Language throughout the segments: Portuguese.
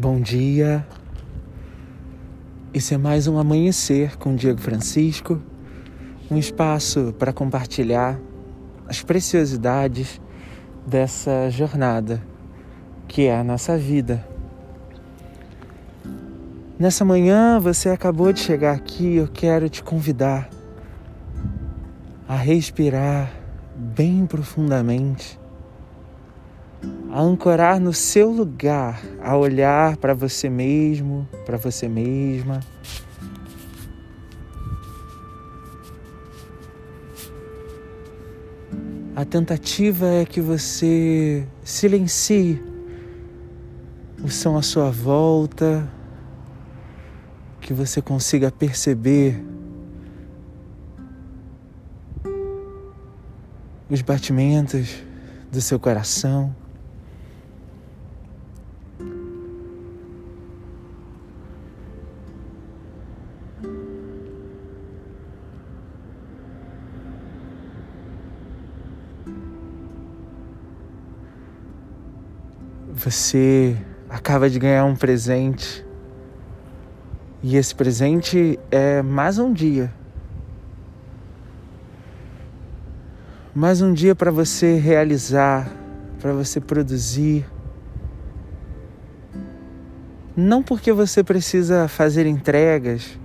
Bom dia. Esse é mais um amanhecer com Diego Francisco, um espaço para compartilhar as preciosidades dessa jornada que é a nossa vida. Nessa manhã você acabou de chegar aqui, eu quero te convidar a respirar bem profundamente a ancorar no seu lugar, a olhar para você mesmo, para você mesma. A tentativa é que você silencie o som à sua volta, que você consiga perceber os batimentos do seu coração. Você acaba de ganhar um presente e esse presente é mais um dia. Mais um dia para você realizar, para você produzir. Não porque você precisa fazer entregas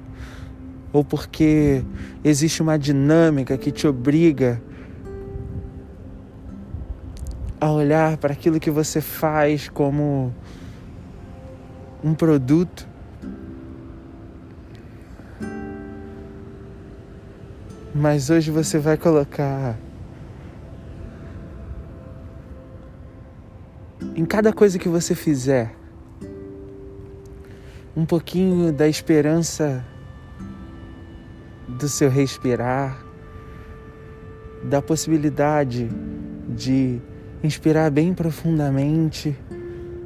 ou porque existe uma dinâmica que te obriga a olhar para aquilo que você faz como um produto. Mas hoje você vai colocar em cada coisa que você fizer um pouquinho da esperança do seu respirar, da possibilidade de inspirar bem profundamente,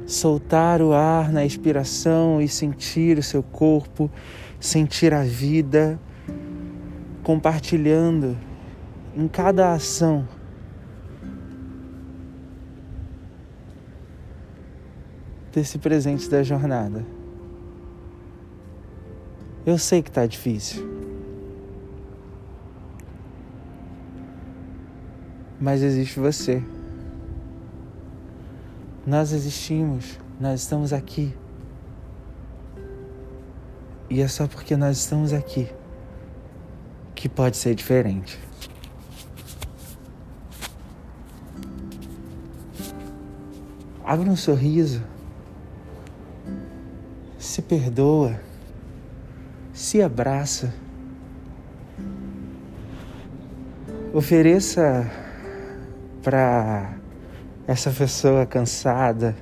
soltar o ar na expiração e sentir o seu corpo, sentir a vida, compartilhando em cada ação. Desse presente da jornada. Eu sei que tá difícil. Mas existe você. Nós existimos, nós estamos aqui. E é só porque nós estamos aqui que pode ser diferente. Abra um sorriso, se perdoa, se abraça, ofereça para essa pessoa cansada,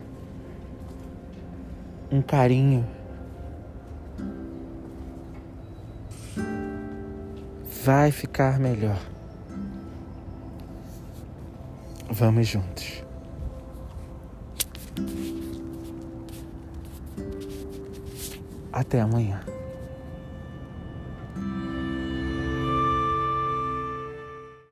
um carinho. Vai ficar melhor. Vamos juntos. Até amanhã.